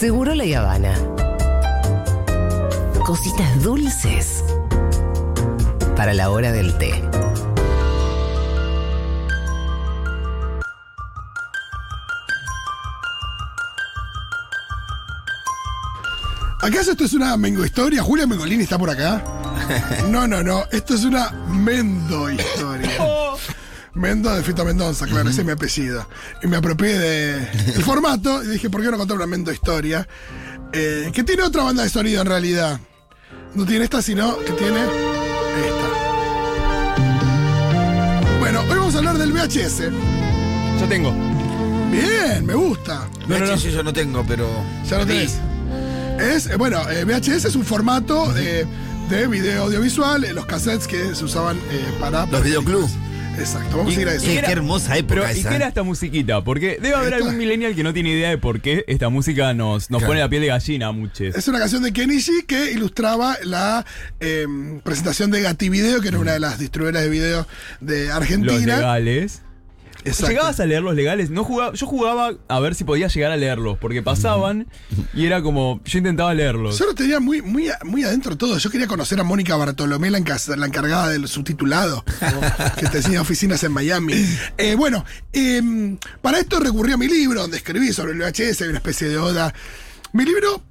Seguro la Habana. Cositas dulces para la hora del té. ¿Acaso esto es una Mengo historia? ¿Julia Mengolini está por acá? No, no, no. Esto es una Mendo historia. Mendo de Fito Mendoza, claro, ese es mi apellido. Y me apropié de- del formato y dije, ¿por qué no contar una Mendo historia? Eh, que tiene otra banda de sonido en realidad. No tiene esta, sino que tiene esta. Bueno, hoy vamos a hablar del VHS. Yo tengo. Bien, me gusta. No, no, no. VHS yo no tengo, pero. Ya lo tenés. Es, eh, bueno, eh, VHS es un formato eh, de video audiovisual, eh, los cassettes que se usaban eh, para. Los videoclubs. Exacto, vamos a ir a eso. Qué, era- qué hermosa época Pero, ¿y qué era esta musiquita? Porque debe haber algún millennial que no tiene idea de por qué esta música nos, nos Claro. pone la piel de gallina a muchos. Es una canción de Kenichi que ilustraba la eh, presentación de Gati Video, que era una de las distribuidoras de video de Los Argentina. legales. Exacto. ¿Llegabas a leer los legales? No jugaba, yo jugaba a ver si podía llegar a leerlos, porque pasaban y era como, yo intentaba leerlos. Yo lo tenía muy, muy, muy adentro todo. Yo quería conocer a Mónica Bartolomé, la, enca- la encargada del subtitulado, que tenía oficinas en Miami. Eh, bueno, eh, para esto recurrí a mi libro, donde escribí sobre el VHS, una especie de oda. Mi libro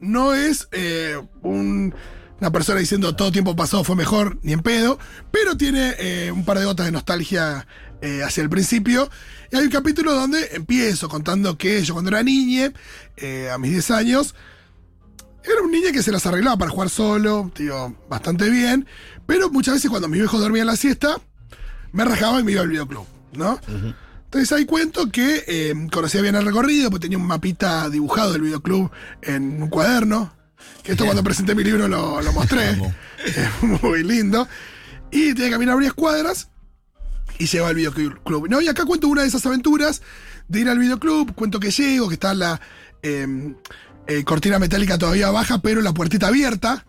no es eh, un- una persona diciendo todo tiempo pasado fue mejor, ni en pedo, pero tiene eh, un par de gotas de nostalgia eh, hacia el principio. Y hay un capítulo donde empiezo contando que yo cuando era niña, eh, a mis 10 años, era un niño que se las arreglaba para jugar solo, tío, bastante bien, pero muchas veces cuando mis viejos dormían la siesta, me rajaba y me iba al videoclub, ¿no? Entonces ahí cuento que eh, conocía bien el recorrido, pues tenía un mapita dibujado del videoclub en un cuaderno, que esto cuando presenté mi libro lo, lo mostré, Es muy lindo, y tenía que caminar varias cuadras y llego al videoclub. No, y acá cuento una de esas aventuras de ir al videoclub, cuento que llego, que está la eh, eh, cortina metálica todavía baja, pero la puertita abierta,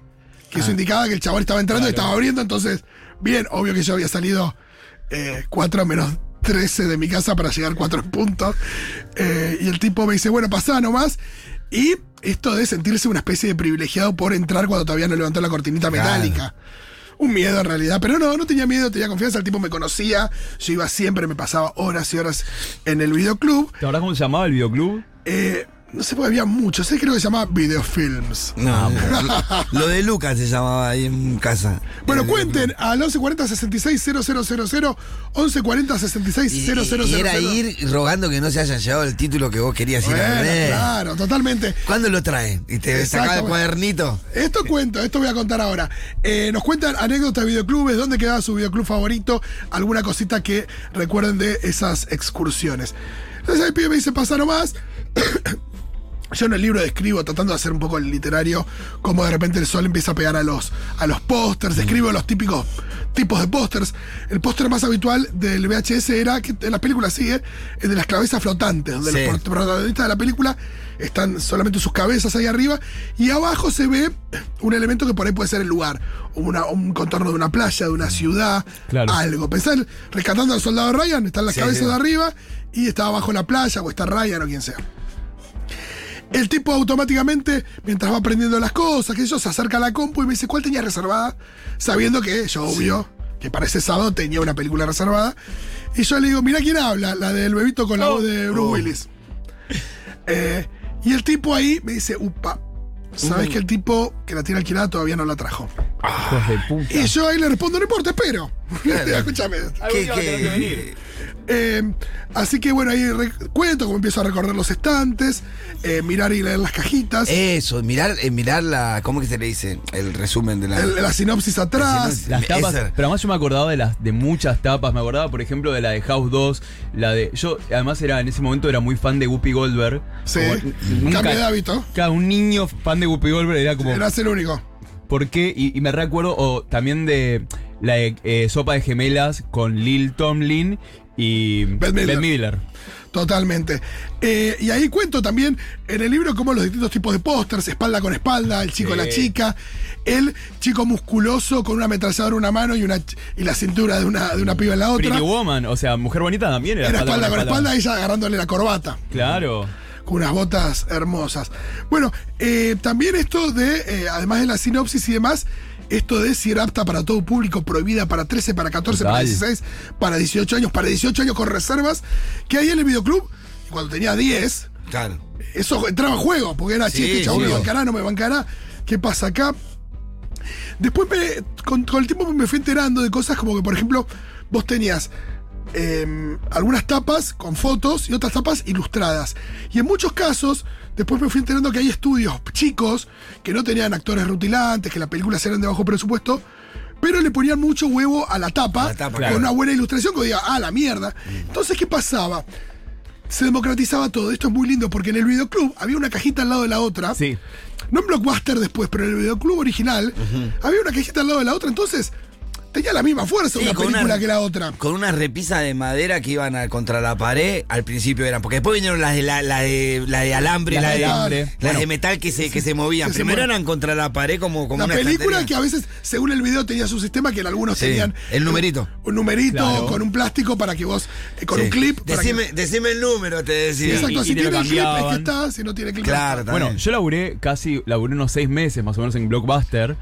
que eso indicaba que el chaval estaba entrando y estaba abriendo, entonces, bien, obvio que yo había salido eh, 4 menos 13 de mi casa para llegar 4 puntos. Eh, y el tipo me dice, bueno, pasá nomás. Y esto de sentirse una especie de privilegiado por entrar cuando todavía no levantó la cortinita Claro. metálica. Un miedo en realidad, pero no, no tenía miedo, tenía confianza, el tipo me conocía, yo iba siempre, me pasaba horas y horas en el videoclub. ¿Te acordás cómo se llamaba el videoclub? Eh, no sé, porque había muchos, creo que se llamaba Videofilms. No, lo, lo de Lucas se llamaba ahí en casa. Bueno, Eh, cuenten al 1140 66 000, 1140 66 Y, 000. y- era ir rogando que no se haya llevado el título que vos querías ir a ver. claro, totalmente. ¿Cuándo lo trae? Y te sacaba el cuadernito. Esto cuento, esto voy a contar ahora. Eh, nos cuentan anécdotas de videoclubes, dónde quedaba su videoclub favorito, alguna cosita que recuerden de esas excursiones. Entonces el pibe me dice, pasa nomás. Yo en el libro describo, tratando de hacer un poco el literario, cómo de repente el sol empieza a pegar a los, a los pósters, describo los típicos tipos de pósters. El póster más habitual del VHS era, que en las películas sigue, el de las cabezas flotantes, donde Sí. los protagonistas de la película están solamente sus cabezas ahí arriba, y abajo se ve un elemento que por ahí puede ser el lugar, una- un contorno de una playa, de una ciudad, Claro. algo. Pensá en rescatando al soldado Ryan, están las Sí, cabezas sí. de arriba, y está abajo la playa, o está Ryan o quien sea. El tipo automáticamente, mientras va aprendiendo las cosas, que yo se acerca a la compu y me dice, ¿cuál tenía reservada? Sabiendo que yo, obvio, que para ese sábado tenía una película reservada. Y yo le digo, mira quién habla, la del bebito con la voz de Bruce Willis. Eh, y el tipo ahí me dice, upa, sabes que el tipo que la tiene alquilada todavía no la trajo. Hijos de puta. Y yo ahí le respondo, no importa, espero. Escúchame. Algún ¿Qué- día va a tener qué- que venir. Eh, así que bueno, ahí cuento cómo empiezo a recorrer los estantes, eh, mirar y leer las cajitas, Eso, mirar, eh, mirar la. ¿Cómo que se le dice? El resumen de la. el- la sinopsis atrás. Las tapas, Esa. pero además yo me acordaba de las de muchas tapas, me acordaba por ejemplo de la de House 2, la de yo además era en ese momento era muy fan de Whoopi Goldberg. Sí, Como cambio de hábito. Cada un niño fan de Whoopi Goldberg era como Eras el único. ¿Por qué? Y, y me recuerdo también de la eh, sopa de gemelas con Lil Tomlin y Beth Midler. Midler. Totalmente. Eh, y ahí cuento también en el libro cómo los distintos tipos de pósters, espalda con espalda, el chico Sí. la chica, el chico musculoso con una ametralladora en una mano y, una, y la cintura de una, de una piba en la otra. Pretty Woman, o sea, Mujer Bonita también era, Era espalda con espalda, ella agarrándole la corbata. Claro. Con unas botas hermosas. Bueno, eh, también esto de, eh, además de la sinopsis y demás, esto de si era apta para todo público, prohibida para 13, para 14, para Total. 16, para 18 años, para 18 años con reservas, que ahí en el videoclub, cuando tenía 10, Claro. eso entraba en juego, porque era, Sí, este chabón sí. me bancará, no me bancará, ¿qué pasa acá? Después, me- con, con el tiempo me fui enterando de cosas como que, por ejemplo, vos tenías eh, algunas tapas con fotos y otras tapas ilustradas. Y en muchos casos, después me fui enterando que hay estudios chicos que no tenían actores rutilantes, que las películas eran de bajo presupuesto, pero le ponían mucho huevo a la tapa, A la tapa, con claro. una buena ilustración que diga, ah, la mierda. Entonces, ¿qué pasaba? Se democratizaba todo. Esto es muy lindo porque en el videoclub había una cajita al lado de la otra. Sí. No en Blockbuster después, pero en el videoclub original había una cajita al lado de la otra. Entonces, tenía la misma fuerza Sí, una película una- que la otra. Con unas repisas de madera que iban a- contra la pared, al principio eran, porque después vinieron las de, la, la de, la de alambre, Las la de de, alambre. las Bueno. de metal que se, que se movían. que Primero eran contra la pared como, como La una película estantería. que a veces, según el video, tenía su sistema que en algunos Sí, tenían. el numerito. Un numerito Claro. con un plástico para que vos. eh, con Sí. un clip. que- Decime, decime el número, te decía. Exacto, y- si y tiene el clip es que está, si no tiene clip. no Claro, está. Bueno, yo laburé casi, laburé unos seis meses más o menos en Blockbuster.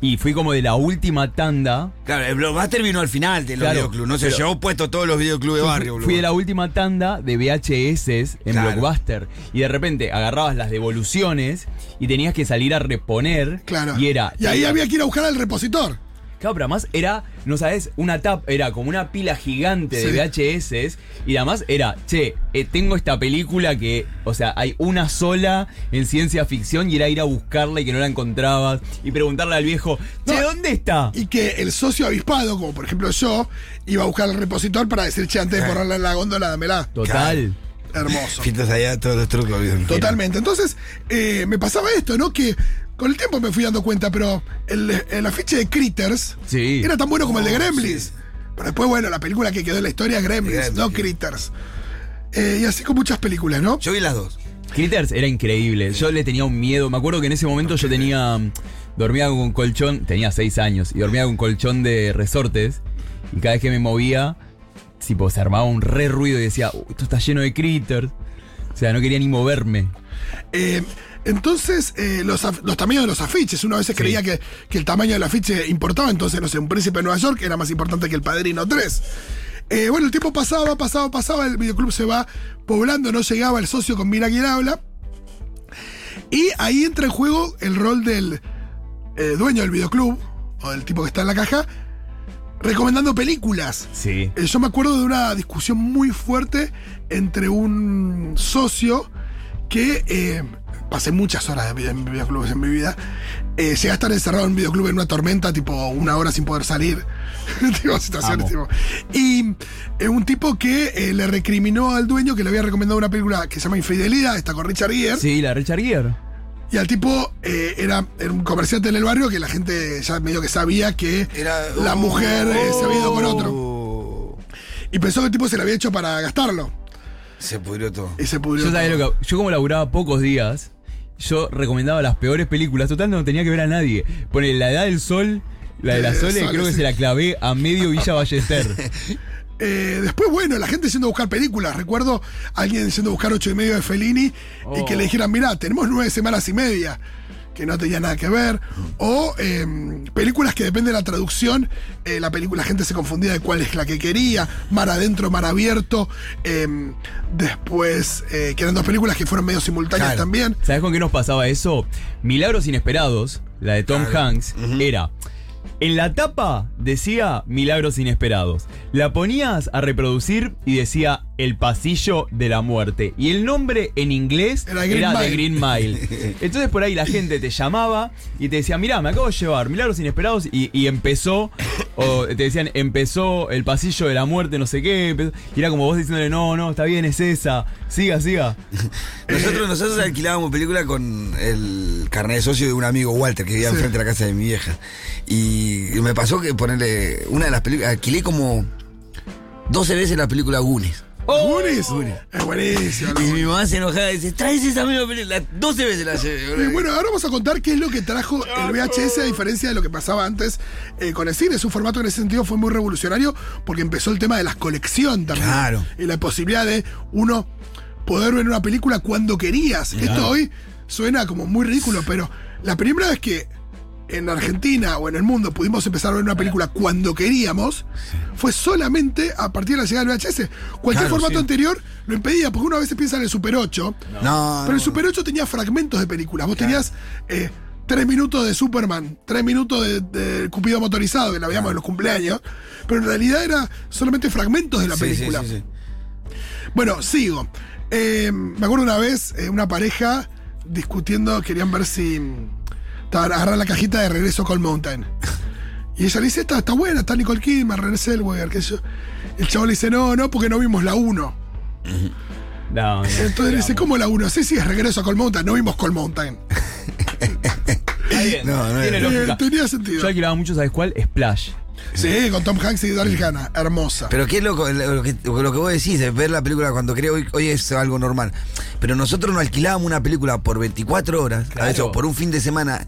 Y fui como de la última tanda. Claro, el Blockbuster vino al final de los Claro, videoclubs. No sé, llevó puesto todos los videoclubs de barrio, Fui boludo. de la última tanda de VHS en Claro. Blockbuster. Y de repente agarrabas las devoluciones y tenías que salir a reponer. Claro. Y era. Y ahí había que ir a buscar al repositor. Claro, pero además era, no sabes, una tap, era como una pila gigante Sí. de VHS y además era, che, eh, tengo esta película que, o sea, hay una sola en ciencia ficción y era ir a buscarla y que no la encontrabas y preguntarle al viejo, che, No, ¿dónde está? Y que el socio avispado, como por ejemplo yo, iba a buscar al repositor para decir, che, antes de ponerla en la góndola, dámela. Total. Hermoso. Fitas allá todos los trucos. Totalmente. Entonces, eh, me pasaba esto, ¿no? Que con el tiempo me fui dando cuenta, pero el, el afiche de Critters Sí. era tan bueno como el de Gremlins. sí. Pero después, bueno, la película que quedó en la historia es Gremlins, Gremlins, no sí. Critters. Eh, y así con muchas películas, ¿no? Yo vi las dos. Critters era increíble. Yo le tenía un miedo. Me acuerdo que en ese momento yo tenía. mm, Dormía con colchón. Tenía seis años. Y dormía con colchón de resortes. Y cada vez que me movía. Tipo, se armaba un re ruido y decía, "Uh, esto está lleno de critters. O sea, no quería ni moverme. Eh, entonces, eh, los, los tamaños de los afiches, uno a veces creía que, que el tamaño del afiche importaba, entonces, no sé, un príncipe de Nueva York era más importante que el Padrino 3. Eh, bueno, el tiempo pasaba, pasaba, pasaba, el videoclub se va poblando, no llegaba el socio con Mira quién habla. Y ahí entra en juego el rol del eh, dueño del videoclub, o del tipo que está en la caja, recomendando películas. Sí. Eh, yo me acuerdo de una discusión muy fuerte entre un socio que pasé muchas horas de vida en videoclubes en mi vida. Eh, llegué a estar encerrado en un videoclub en una tormenta, tipo una hora sin poder salir. tipo, situaciones, Amo. tipo. Y eh, un tipo que eh, le recriminó al dueño que le había recomendado una película que se llama Infidelidad, está con Richard Gere. Sí, la Richard Gere. Y al tipo eh, era, era un comerciante en el barrio que la gente ya medio que sabía que Era, la mujer eh, se había ido con otro. Oh. Y pensó que el tipo se la había hecho para gastarlo. Se pudrió todo. Y se pudrió. Yo todo. lo que. Yo como laburaba pocos días, yo recomendaba las peores películas. Total, no tenía que ver a nadie. Pone La Edad del Sol. La de la Eh, Sole, creo que sí. se la clavé a medio Villa Ballester. Eh, después, bueno, la gente yendo a buscar películas. Recuerdo a alguien yendo a buscar ocho y medio de Fellini y que Oh. le dijeran, mira, tenemos nueve semanas y media, que no tenía nada que ver. O eh, películas que depende de la traducción, eh, la película, la gente se confundía de cuál es la que quería, mar adentro, mar abierto. eh, después, eh, que eran dos películas que fueron medio simultáneas Claro. también. ¿Sabes con qué nos pasaba eso? Milagros Inesperados, la de Tom Claro. Hanks, era. En la tapa decía Milagros Inesperados. La ponías a reproducir y decía El Pasillo de la Muerte. Y el nombre en inglés Era era, Green The. Green Mile. Entonces por ahí la gente te llamaba y te decía, mirá, me acabo de llevar Milagros Inesperados y, y empezó, o te decían, empezó El Pasillo de la Muerte, no sé qué. empezó- y era como vos diciéndole, no, no, está bien, es esa. Siga, siga. Nosotros, nosotros alquilábamos película con el carnet de socio de un amigo Walter que vivía Sí. enfrente de la casa de mi vieja. Y me pasó que ponerle una de las películas, alquilé como 12 veces la película Goonies. Goonies. Es buenísimo. Y mi mamá se enojaba y dice, traes esa misma película. 12 veces la llevé. Boludo. bueno, ahora vamos a contar qué es lo que trajo el VHS a diferencia de lo que pasaba antes eh, con el cine. Es un formato que en ese sentido fue muy revolucionario porque empezó el tema de la colección también. Claro. Y la posibilidad de uno poder ver una película cuando querías. Esto hoy suena como muy ridículo, pero la primera vez que en Argentina o en el mundo pudimos empezar a ver una película cuando queríamos, fue solamente a partir de la llegada del VHS. Cualquier Claro, formato sí. anterior lo impedía, porque uno a veces piensa en el Super 8, No, pero el. Super 8 tenía fragmentos de películas. Vos tenías eh, tres minutos de Superman, tres minutos de, de Cupido motorizado, que la veíamos en los cumpleaños, pero en realidad era solamente fragmentos de la Sí, sí, película. sí, sí. Bueno, sigo. Eh, me acuerdo una vez, eh, una pareja discutiendo, querían ver si. Agarrar la cajita de regreso a Cold Mountain. Y ella le dice: Está, está buena, está Nicole Kidman, René Zellweger, qué sé yo. El chavo le dice: No, no, porque no vimos la 1. No, no. Entonces le dice: ¿Cómo la 1? Sí, sí, es regreso a Cold Mountain, no vimos Cold Mountain. Está bien, No, no, tiene no. lógica. Eh, tenía sentido. Yo alquilaba mucho, ¿sabes cuál? Splash. Sí, con Tom Hanks y Daryl Hannah, hermosa. Pero qué loco, lo que, lo que vos decís, es ver la película cuando creo hoy, hoy es algo normal. Pero nosotros nos alquilábamos una película por 24 horas, Claro. a veces por un fin de semana,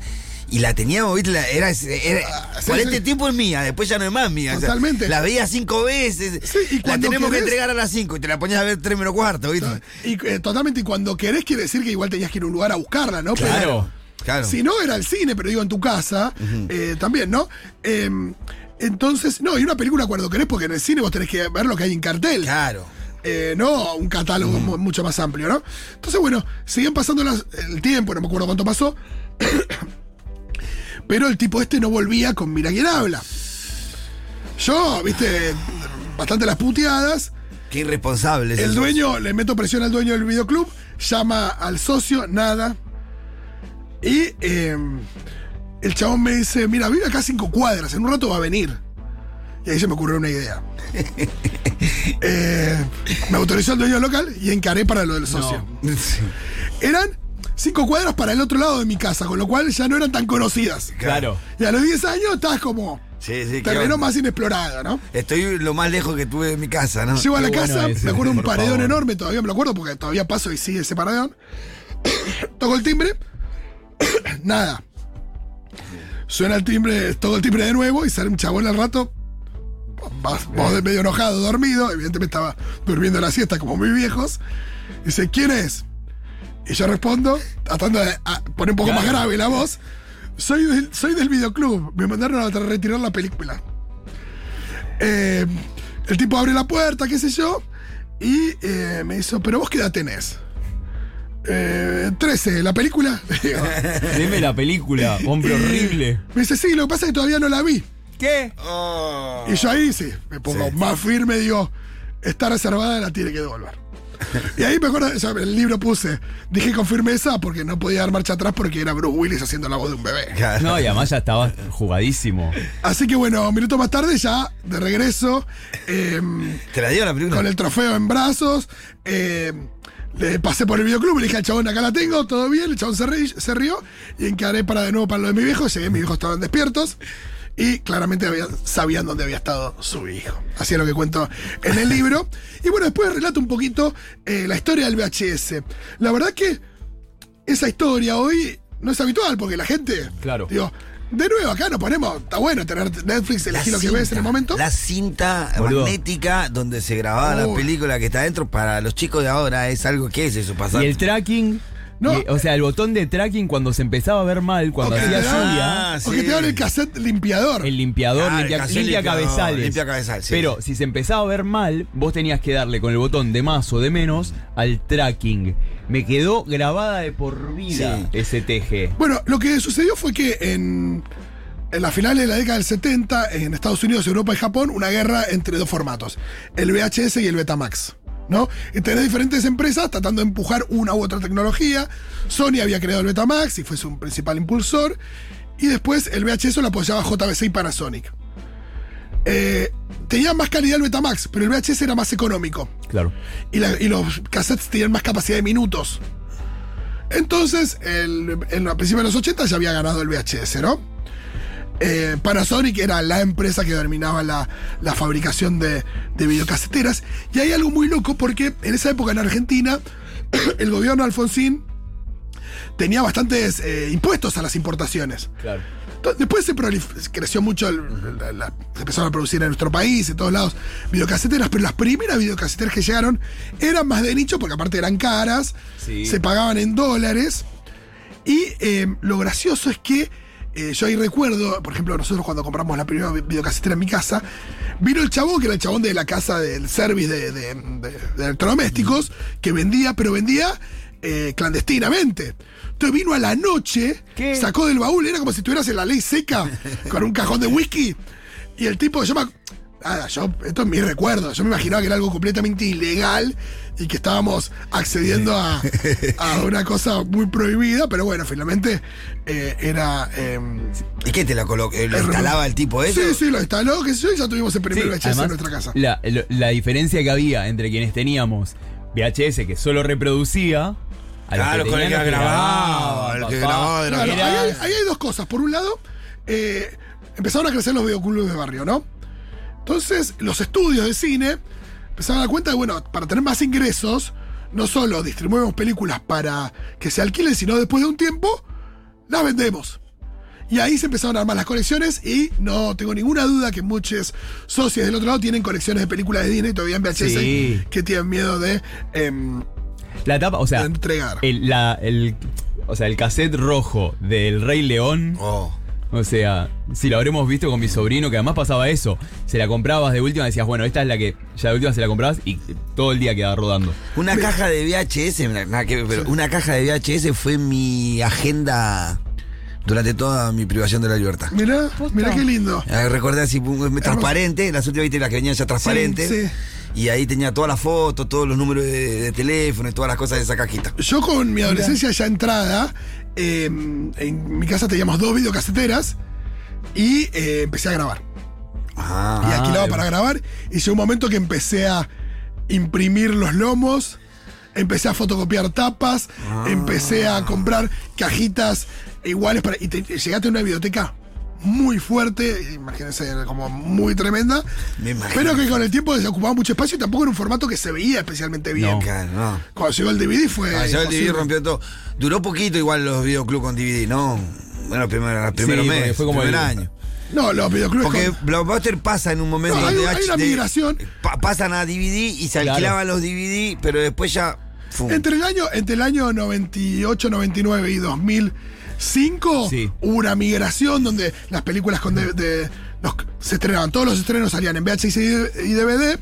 y la teníamos, ¿viste? La- era, era- Ah, sí, por sí. este tiempo es mía, después ya no es más mía. O sea, Totalmente. la veía cinco veces, y la tenemos que entregar a las 5 y te la ponías a ver 3 menos cuarto, ¿viste? Y eh, totalmente, y cuando querés quiere decir que igual tenías que ir a un lugar a buscarla, ¿no? Pero- Claro. Claro. Si no, era el cine, pero digo en tu casa, eh, también, ¿no? Eh, entonces, no, y una película cuando querés, porque en el cine vos tenés que ver lo que hay en cartel. Claro. Eh, no un catálogo mu- mucho más amplio, ¿no? Entonces, bueno, seguían pasando las- el tiempo, no me acuerdo cuánto pasó. pero el tipo este no volvía con Mira quién habla. Yo, viste, bastante las puteadas. Qué irresponsable. es El dueño, le meto presión al dueño del videoclub, llama al socio, nada. Y eh, el chabón me dice, mira, vive acá cinco cuadras, en un rato va a venir. Y ahí se me ocurrió una idea. Eh, me autorizó el dueño local y encaré para lo del socio. Eran cinco cuadras para el otro lado de mi casa, con lo cual ya no eran tan conocidas. Claro. Y a los 10 años estás como Sí, sí, terreno más inexplorado, ¿no? Estoy lo más lejos que tuve de mi casa, ¿no? Llego a la Qué bueno casa, ese, me acuerdo un paredón favor. enorme, todavía me lo acuerdo porque todavía paso y sigue ese paredón. Toco el timbre, nada. Suena el timbre, toco el timbre de nuevo y sale un chabón al rato. Vos vos de medio enojado, dormido, evidentemente estaba durmiendo la siesta como muy viejos. Dice, ¿quién es? Y yo respondo, tratando de ah, poner un poco más grave la voz. Soy del, soy del videoclub. Me mandaron a retirar la película. Eh, el tipo abre la puerta, qué sé yo, y eh, me hizo, pero vos qué edad tenés? Eh, 13, ¿la película? Deme la película, hombre horrible. me dice, sí, lo que pasa es que todavía no la vi. ¿Qué? Oh. Y yo ahí sí, me pongo Sí. más firme, digo, está reservada, la tiene que devolver. Y ahí me acuerdo, o sea, el libro puse, dije con firmeza porque no podía dar marcha atrás porque era Bruce Willis haciendo la voz de un bebé. No, y además ya estaba jugadísimo. Así que bueno, un minuto más tarde ya, de regreso, em, ¿Te la dio la película? con el trofeo en brazos. eh, le pasé por el videoclub, le dije al chabón, acá la tengo, todo bien. El chabón se, ri- se rió y encaré para de nuevo para lo de mi viejo. Llegué, mis viejos estaban despiertos y claramente había- sabían dónde había estado su hijo. Así es lo que cuento en el libro. Y bueno, después relato un poquito eh, la historia del VHS. La verdad que esa historia hoy no es habitual porque la gente. Claro. Digo, de nuevo, acá nos ponemos. Está bueno tener Netflix, elegir lo que ves en el momento. La cinta Boludo. magnética donde se grababa la película que está dentro para los chicos de ahora es algo que es eso, pasar. Y el tracking. No. y- o sea, el botón de tracking cuando se empezaba a ver mal, cuando Ok, hacía dan- lluvia, Ah, O que sí. te dan el cassette limpiador. el limpiador, Ah, limpia, cassette limpia limpiador, cabezales. limpia cabezal, sí. Pero si se empezaba a ver mal, vos tenías que darle con el botón de más o de menos al tracking. Me quedó grabada de por vida Sí. ese teje. Bueno, lo que sucedió fue que en, en las finales de la década del 70, en Estados Unidos, Europa y Japón, una guerra entre dos formatos, el VHS y el Betamax. ¿No? Y tenés diferentes empresas tratando de empujar una u otra tecnología. Sony había creado el Betamax y fue su principal impulsor. Y después el VHS lo apoyaba JVC y Panasonic. Eh, tenía más calidad el Betamax, pero el VHS era más económico. Claro. y, la- y los cassettes tenían más capacidad de minutos. Entonces, el- en, a principios de los 80 ya había ganado el VHS, ¿no? Eh, Panasonic era la empresa que dominaba la, la fabricación de, de videocaseteras. Y hay algo muy loco porque en esa época en Argentina, el gobierno Alfonsín tenía bastantes eh, impuestos a las importaciones. Claro. Después se creció mucho, el- la- la- se empezaron a producir en nuestro país, en todos lados, videocaseteras, pero las primeras videocaseteras que llegaron eran más de nicho, porque aparte eran caras, Sí. se pagaban en dólares. Y eh, lo gracioso es que eh, yo ahí recuerdo, por ejemplo, nosotros cuando compramos la primera vi- videocasetera en mi casa, vino el chabón, que era el chabón de la casa del service de, de- de- de electrodomésticos, que vendía, pero vendía eh, clandestinamente. Entonces vino a la noche, ¿Qué? sacó del baúl, era como si estuvieras en la ley seca, con un cajón de whisky. Y el tipo, me, ac- Nada, yo, esto es mi recuerdo. Yo me imaginaba que era algo completamente ilegal y que estábamos accediendo a, a una cosa muy prohibida, pero bueno, finalmente eh, era. eh, ¿Y qué te la colocó? ¿Lo el- instalaba el tipo eso? Sí, sí, lo instaló, que yo, ya tuvimos el primer Sí, VHS además, en nuestra casa. La, diferencia que había entre quienes teníamos VHS que solo reproducía. Claro, con el que los grababa, el que papá. grababa era- Claro, Era- ahí, hay, ahí hay dos cosas. Por un lado, eh, empezaron a crecer los videoclubes de barrio, ¿no? Entonces, los estudios de cine empezaron a dar cuenta de, bueno, para tener más ingresos, no solo distribuimos películas para que se alquilen, sino después de un tiempo, las vendemos. Y ahí se empezaron a armar las colecciones y no tengo ninguna duda que muchos socios del otro lado tienen colecciones de películas de Disney todavía en VHS Sí. que tienen miedo de, em, La o sea, de entregar. el, la- el- o sea, el cassette rojo del Rey León. Oh. O sea, si lo habremos visto con mi sobrino, que además pasaba eso. Se la comprabas de última, decías, bueno, esta es la que ya de última se la comprabas y todo el día quedaba rodando. Una caja de VHS, na- nada que ver, pero una caja de VHS fue mi agenda durante toda mi privación de la libertad. Mirá, mirá qué lindo. Eh, Recordé así, transparente, las últimas viste las que venían ya transparentes. Sí, sí. Y ahí tenía todas las fotos, todos los números de, de teléfono y todas las cosas de esa cajita. Yo con mi adolescencia ya entrada, eh, en mi casa teníamos dos videocaseteras y eh, empecé a grabar. Ah. y alquilaba Ah, para grabar y llegó un momento que empecé a imprimir los lomos, empecé a fotocopiar tapas, Ah. empecé a comprar cajitas iguales para... Y te- llegaste a una biblioteca muy fuerte, imagínense, era como muy tremenda, Me imagino. pero que con el tiempo desocupaba mucho espacio y tampoco era un formato que se veía especialmente bien. No. Claro, no. Cuando llegó el DVD fue... Ah, ya el. DVD rompió todo. Duró poquito igual los videoclubs con DVD, ¿no? Bueno, primero, los primeros Sí, meses, fue como primer el- año. No, los videoclubes... Porque con- Blockbuster pasa en un momento No, hay- donde hay una migración. pa- pasan a DVD y se Claro. alquilaban los DVD, pero después ya. ¡fum! Entre el año, entre el año 98, 99 y 2005 Sí. hubo una migración donde las películas con de- de- los- se estrenaban, todos los estrenos salían en VHS y DVD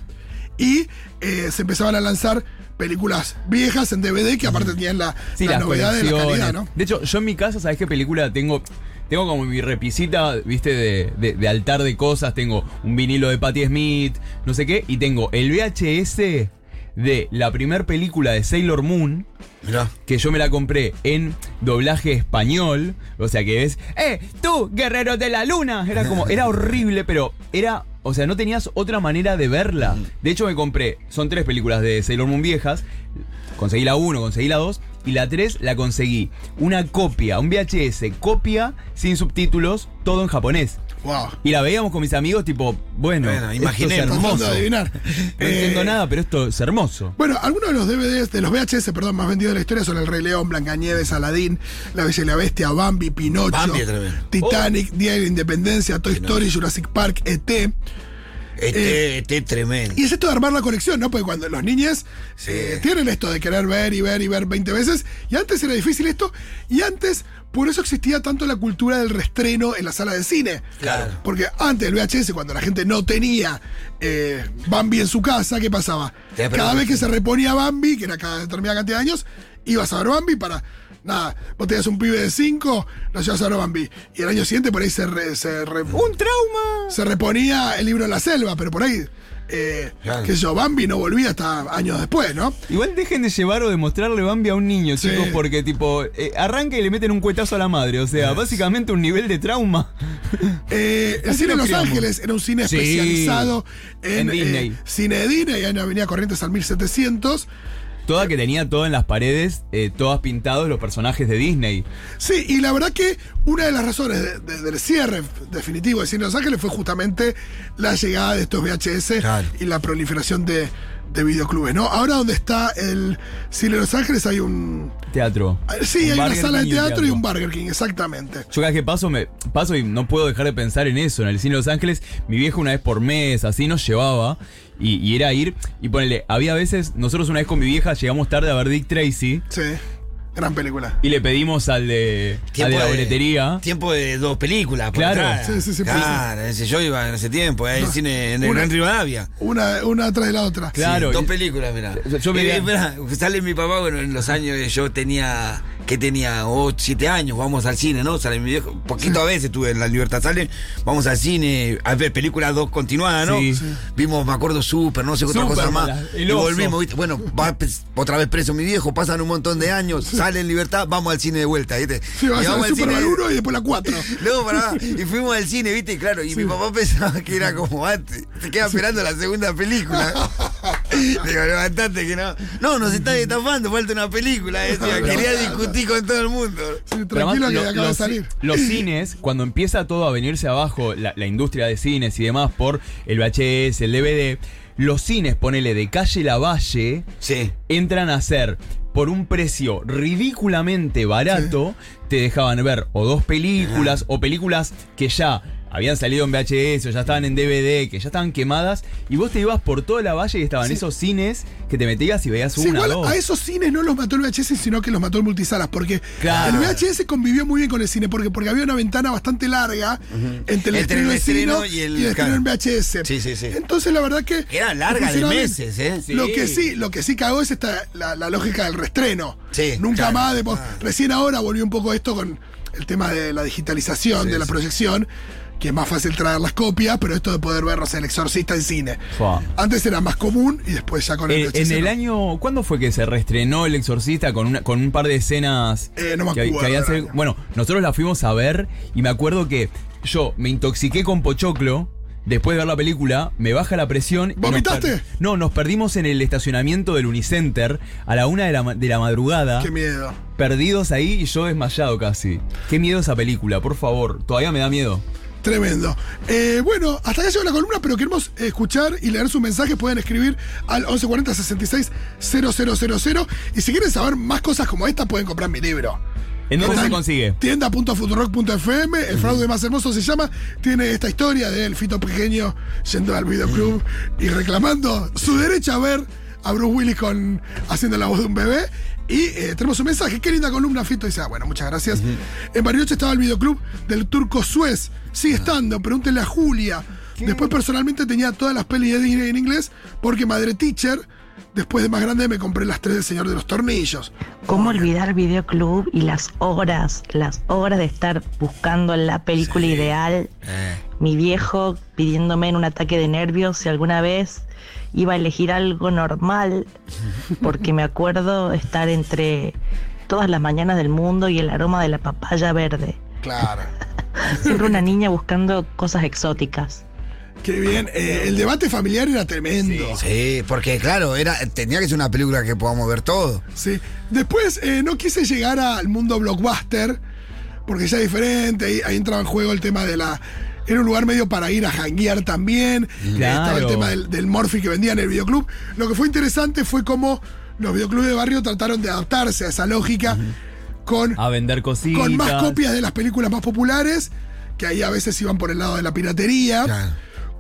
y eh, se empezaban a lanzar películas viejas en DVD que aparte tenían la, Sí, la novedad de la calidad, ¿no? De hecho, yo en mi casa, ¿sabes qué película tengo? Tengo como mi repisita, viste, de, de- de altar de cosas. Tengo un vinilo de Patti Smith, no sé qué. Y tengo el VHS de la primer película de Sailor Moon. Mirá. Que yo me la compré en doblaje español. O sea que es. ¡Eh! ¡Tú, guerrero de la luna! Era como. Era horrible, pero era. O sea, no tenías otra manera de verla. De hecho, me compré. Son tres películas de Sailor Moon viejas. Conseguí la 1, conseguí la 2 y la 3 la conseguí. Una copia, un VHS, copia sin subtítulos, todo en japonés. Wow. Y la veíamos con mis amigos, tipo, bueno, Bueno, esto es hermoso. adivinar. No Eh, entiendo nada, pero esto es hermoso. Bueno, algunos de los DVDs, de los VHS, perdón, más vendidos de la historia son El Rey León, Blancanieves, Aladín, La Bella y la Bestia, Bambi, Pinocho, Bambi. Titanic, Día de la Independencia, Toy Story, Jurassic Park, ET. Este, este es tremendo. Y es esto de armar la colección, ¿no? Porque cuando los niños eh, tienen esto de querer ver y ver y ver 20 veces, y antes era difícil esto, y antes por eso existía tanto la cultura del restreno en la sala de cine. Claro. Porque antes el VHS, cuando la gente no tenía eh, Bambi en su casa, ¿qué pasaba? Cada vez que se reponía Bambi, que era cada determinada cantidad de años, ibas a ver Bambi para. Nada, vos tenías un pibe de 5, lo llevas a Bambi. Y el año siguiente por ahí se, re- se re- ¡Un trauma! se reponía el libro de la selva, pero por ahí, eh, sé yo, Bambi no volvía hasta años después, ¿no? Igual dejen de llevar o de mostrarle Bambi a un niño, Sí. chicos, porque tipo, eh, arranca y le meten un cuetazo a la madre. O sea, básicamente un nivel de trauma. Eh, el cine de lo Los. Ángeles era un cine Sí. especializado en, En Disney. eh, cine de Disney, en Avenida Corrientes al 1700. Toda que tenía todo en las paredes, eh, todas pintados los personajes de Disney. Sí, y la verdad que una de las razones de- de- del cierre definitivo de Cine Los Ángeles fue justamente la llegada de estos VHS Claro. y la proliferación de, de videoclubes, ¿no? Ahora donde está el Cine de Los Ángeles hay un... Teatro. Sí, Un hay una sala de King teatro y un Burger King, exactamente. Yo cada vez que paso, me paso y no puedo dejar de pensar en eso. En el cine de Los Ángeles, mi viejo una vez por mes, así nos llevaba. Y, y era ir, y ponele, había veces, nosotros una vez con mi vieja llegamos tarde a ver Dick Tracy Sí, gran película. y le pedimos al de, al de la boletería. Tiempo de dos películas. por Claro. entrada. Sí, sí, sí, Claro, ese- yo iba en ese tiempo, ahí en el cine en el Una- Gran Rivadavia. Una, una atrás de la otra. Claro. Dos películas, mirá. Yo- yo Eh, esperá, sale mi papá, bueno, en los años que yo tenía, que tenía 8, 7 años, vamos al cine, ¿no? Sale mi viejo, poquito a veces estuve en la Libertad, sale, vamos al cine a ver películas dos continuadas, ¿no? Sí. Sí. Vimos, me acuerdo, Super, no sé qué otra cosa más. y volvimos, ¿viste? Bueno, va pres- otra vez preso mi viejo, pasan un montón de años, sale en libertad, vamos al cine de vuelta, ¿viste? Sí, vas Y vamos al cine- Superman 1 y después la 4. no, pará. Y fuimos al cine, ¿viste? Claro, y mi papá pensaba que era como antes. Se queda esperando la segunda película. Digo, levantate que no. No, nos está estafando, falta una película. Decía, quería discutir con todo el mundo. Sí, tranquilo además, que lo- acaba de los, salir. los cines, cuando empieza todo a venirse abajo, la, la industria de cines y demás, por el VHS, el DVD, los cines, ponele de calle Lavalle, Sí. entran a ser por un precio ridículamente barato, te dejaban ver o dos películas o películas que ya habían salido en VHS o ya estaban en DVD, que ya estaban quemadas, y vos te ibas por toda la valle y estaban Sí. esos cines que te metías y veías Sí, una, igual dos. a esos cines no los mató el VHS, sino que los mató el multisalas, porque Claro. el VHS convivió muy bien con el cine, porque, porque había una ventana bastante larga entre el Entre estreno el estreno y y el, el- estreno en. VHS. Sí, sí, sí. Entonces la verdad que... Era larga de meses, ¿eh? Lo que sí, lo que sí cagó es esta, la, la lógica del restreno. Sí, Nunca claro. más, de- Ah. recién ahora volvió un poco esto con el tema de la digitalización, Sí, de la sí. Que es más fácil traer las copias, pero esto de poder ver, no sé, el exorcista en cine. Fua. Antes era más común y después ya con el En, en VHS el año, ¿cuándo fue que se reestrenó El Exorcista con, una, con un par de escenas? Eh, no me que, acuerdo que bueno, nosotros la fuimos a ver y me acuerdo que yo me intoxiqué con pochoclo. Después de ver la película, me baja la presión. ¿Vomitaste? no, nos perdimos en el estacionamiento del Unicenter a la una de la, de la madrugada. Qué miedo. Perdidos ahí y yo desmayado casi. Qué miedo esa película, por favor. Todavía me da miedo. Tremendo. Eh, bueno, hasta acá llegó la columna, pero queremos escuchar y leer sus mensajes. Pueden escribir al 1140 66 000. Y si quieren saber más cosas como esta, pueden comprar mi libro. ¿En dónde se consigue? Tienda.futurock.fm, el fraude más hermoso se llama. Tiene esta historia del fito pequeño yendo al videoclub y reclamando su derecho a ver a Bruce Willis con, haciendo la voz de un bebé. Y eh, tenemos un mensaje. Qué linda columna, Fito. Dice, ah, bueno, muchas gracias. En Bariloche estaba el videoclub del Turco Suez. Sigue estando, pregúntenle a Julia. Después personalmente tenía todas las pelis de Disney en inglés porque Madre Teacher. Después de más grande me compré las tres del Señor de los Tornillos. ¿Cómo olvidar videoclub y las horas, las horas de estar buscando la película ideal? Eh, Mi viejo pidiéndome en un ataque de nervios si alguna vez iba a elegir algo normal, porque me acuerdo estar entre todas las mañanas del mundo y el aroma de la papaya verde. Claro. Siempre una niña buscando cosas exóticas. Qué bien. Eh, el debate familiar era tremendo. sí, porque claro, era, tenía que ser una película que podamos ver todo. Sí. Después eh, no quise llegar al mundo blockbuster, porque ya es diferente, ahí, ahí entraba en juego el tema de la... Era un lugar medio para ir a janguear también. Claro. Estaba el tema del, del Morphy que vendía en el videoclub. Lo que fue interesante fue cómo los videoclubes de barrio trataron de adaptarse a esa lógica con, A vender cositas. con más copias de las películas más populares, que ahí a veces iban por el lado de la piratería. Claro.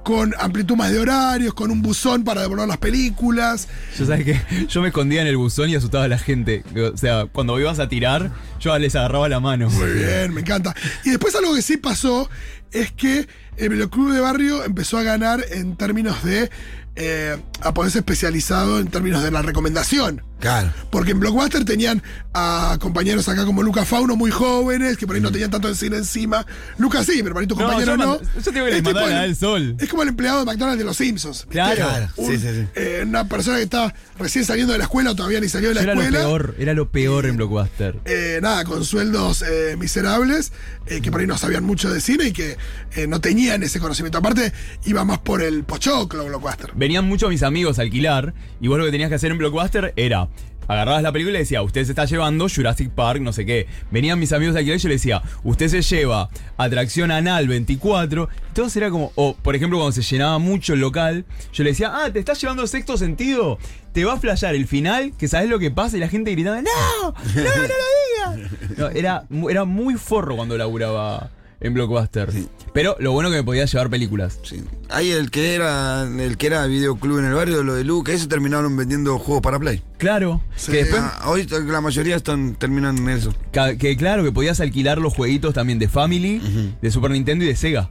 Con amplitud más de horarios, con un buzón para devolver las películas. Yo sabes que yo me escondía en el buzón y asustaba a la gente. O sea, cuando ibas a tirar, yo les agarraba la mano. Muy bien, me encanta. Y después algo que sí pasó es que el videoclub de barrio empezó a ganar en términos de eh, a ponerse especializado en términos de la recomendación. Claro. Porque en Blockbuster tenían a compañeros acá como Lucas Fauno muy jóvenes, que por ahí no tenían tanto cine encima. Lucas sí, pero para ahí tu No, compañero yo no. yo te que le Es tipo el- a El Sol. Es como el empleado de McDonald's de los Simpsons. Claro. Claro, Un- sí, sí, sí. eh, una persona que está recién saliendo de la escuela o todavía ni salió de la Yo era lo escuela. peor, era lo peor en Blockbuster. eh, nada, con sueldos eh, miserables, eh, que por ahí no sabían mucho de cine y que eh, no tenían ese conocimiento. Aparte, iba más por el pochoclo, Blockbuster. Venían muchos mis amigos a alquilar y vos lo que tenías que hacer en Blockbuster era agarrabas la película y decía, usted se está llevando Jurassic Park, no sé qué. Venían mis amigos de alquiler y yo le decía, usted se lleva Atracción Anal 24. Y todo era como, o por ejemplo, cuando se llenaba mucho el local, yo le decía, ah, te estás llevando sexto sentido. Te va a flashear el final, que sabes lo que pasa y la gente gritaba, no, no, no lo digas. No, era, era muy forro cuando laburaba en Blockbuster. Pero lo bueno que me podía llevar películas. Sí. Ahí el que era el que era videoclub en el barrio, lo de Luke, ese terminaron vendiendo juegos para Play. Claro, que después Ah, hoy la mayoría están terminan en eso. Que claro, que podías alquilar los jueguitos también de Family, de Super Nintendo y de Sega.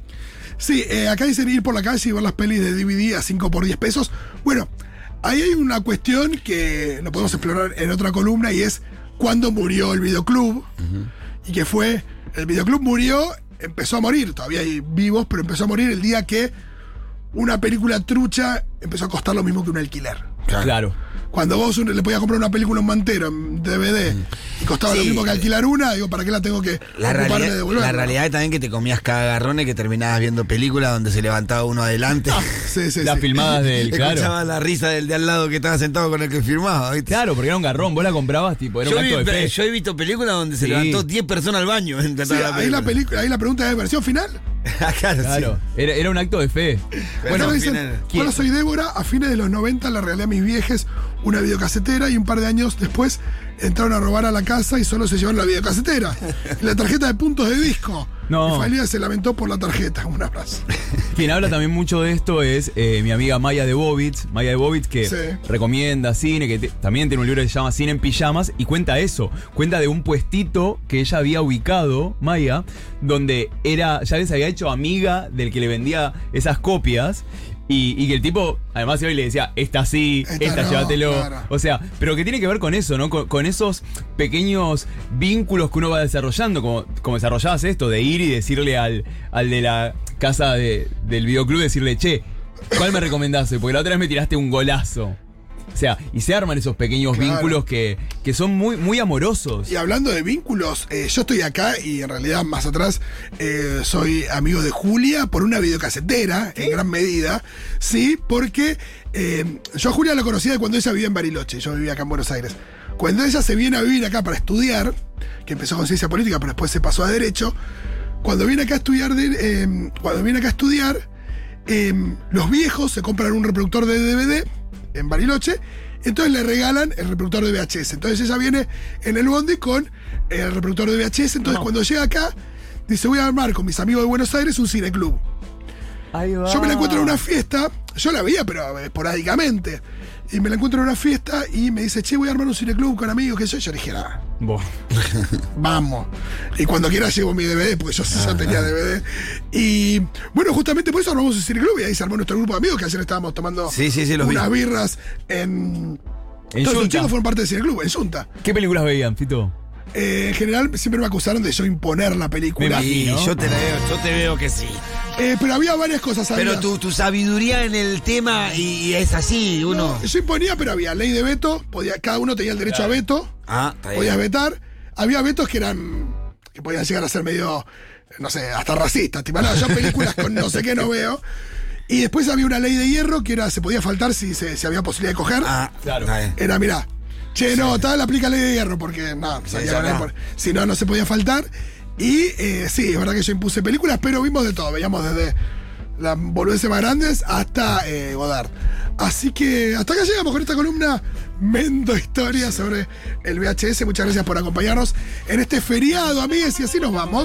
Sí, eh, acá dicen ir por la calle y ver las pelis de DVD a 5 por 10 pesos. Bueno, ahí hay una cuestión que lo podemos explorar en otra columna y es cuándo murió el videoclub. Y que fue, el videoclub murió, empezó a morir, todavía hay vivos, pero empezó a morir el día que una película trucha empezó a costar lo mismo que un alquiler. Claro. Cuando vos le podías comprar una película un mantero en DVD y costaba lo mismo que alquilar una, digo, ¿para qué la tengo que La de realidad, devolverla? la realidad es también que te comías cagarrones que terminabas viendo películas donde se levantaba uno adelante. Sí, sí, Las sí. filmadas del. Claro. Escuchabas la risa del de al lado que estaba sentado con el que firmaba. ¿viste? Claro, porque era un garrón. Vos la comprabas, tipo, era Yo, un acto vi- de fe. yo he visto películas donde se Sí. levantó 10 personas al baño. en Sí, ahí, la película, ahí la pregunta es versión final. claro, Claro, era, era un acto de fe. Bueno, dicen, final- Hola, soy Débora. A fines de los 90 le regalé a mis viejes una videocasetera y un par de años después entraron a robar a la casa y solo se llevaron la videocasetera y la tarjeta de puntos de disco. No. Mi familia se lamentó por la tarjeta. Un abrazo. Quien habla también mucho de esto es eh, mi amiga Maya de Bobitz. Maya de Bobitz que Sí. recomienda cine, que te- también tiene un libro que se llama Cine en Pijamas y cuenta eso. Cuenta de un puestito que ella había ubicado, Maya, donde era, ya les había hecho amiga del que le vendía esas copias. Y, y que el tipo, además, iba y le decía, esta sí, Esta esta, no, llévatelo. claro. O sea, pero que tiene que ver con eso, ¿no? Con, con esos pequeños vínculos que uno va desarrollando, como, como desarrollabas esto, de ir y decirle al, al de la casa de- del videoclub, decirle, che, ¿cuál me recomendaste? Porque la otra vez me tiraste un golazo. O sea, y se arman esos pequeños Claro. vínculos que, que son muy, muy amorosos. Y hablando de vínculos, eh, yo estoy acá y en realidad más atrás eh, soy amigo de Julia por una videocasetera, en gran medida. Sí, porque eh, yo a Julia la conocía de cuando ella vivía en Bariloche, yo vivía acá en Buenos Aires. Cuando ella se viene a vivir acá para estudiar, que empezó con ciencia política, pero después se pasó a derecho, cuando viene acá a estudiar, de- cuando viene acá a estudiar, los viejos se compran un reproductor de DVD en Bariloche, entonces le regalan el reproductor de VHS. Entonces ella viene en el bondi con el reproductor de VHS, entonces cuando llega acá, dice, voy a armar con mis amigos de Buenos Aires un cineclub. Yo me la encuentro en una fiesta, yo la veía, pero esporádicamente. Y me la encuentro en una fiesta y me dice, che, voy a armar un cineclub con amigos, que yo. Yo le dije, "Ah, Buah. vamos. Y cuando quiera llevo mi DVD, porque yo ya tenía DVD. Y bueno, justamente por eso armamos un cineclub y ahí se armó nuestro grupo de amigos, que ayer estábamos tomando Sí, sí, sí, los vi. unas birras en. En Todos los chicos fueron parte del cineclub, en Junta. ¿Qué películas veían, Fito? Eh, en general siempre me acusaron de yo imponer la película. Imagino. yo te la veo, yo te veo que sí. Eh, pero había varias cosas. Pero tu, tu sabiduría en el tema y, y es así, uno. Yo imponía, pero había ley de veto, podía, cada uno tenía el derecho a veto, Ah, está bien. podías vetar. Había vetos que eran. que podían llegar a ser medio. no sé, hasta racistas. Tipo, no, yo películas con no sé qué no veo. Y después había una ley de hierro que era, se podía faltar si, se, si había posibilidad de coger. Ah, Claro. Era, mirá, che, no, tal aplica ley de hierro, porque no, que no. si no, no se podía faltar. Y eh, sí, es verdad que yo impuse películas, pero vimos de todo, veíamos desde las boludeces más grandes hasta eh, Godard. Así que hasta acá llegamos con esta columna Mendo Historia sobre el VHS. Muchas gracias por acompañarnos en este feriado, amigues, y así nos vamos.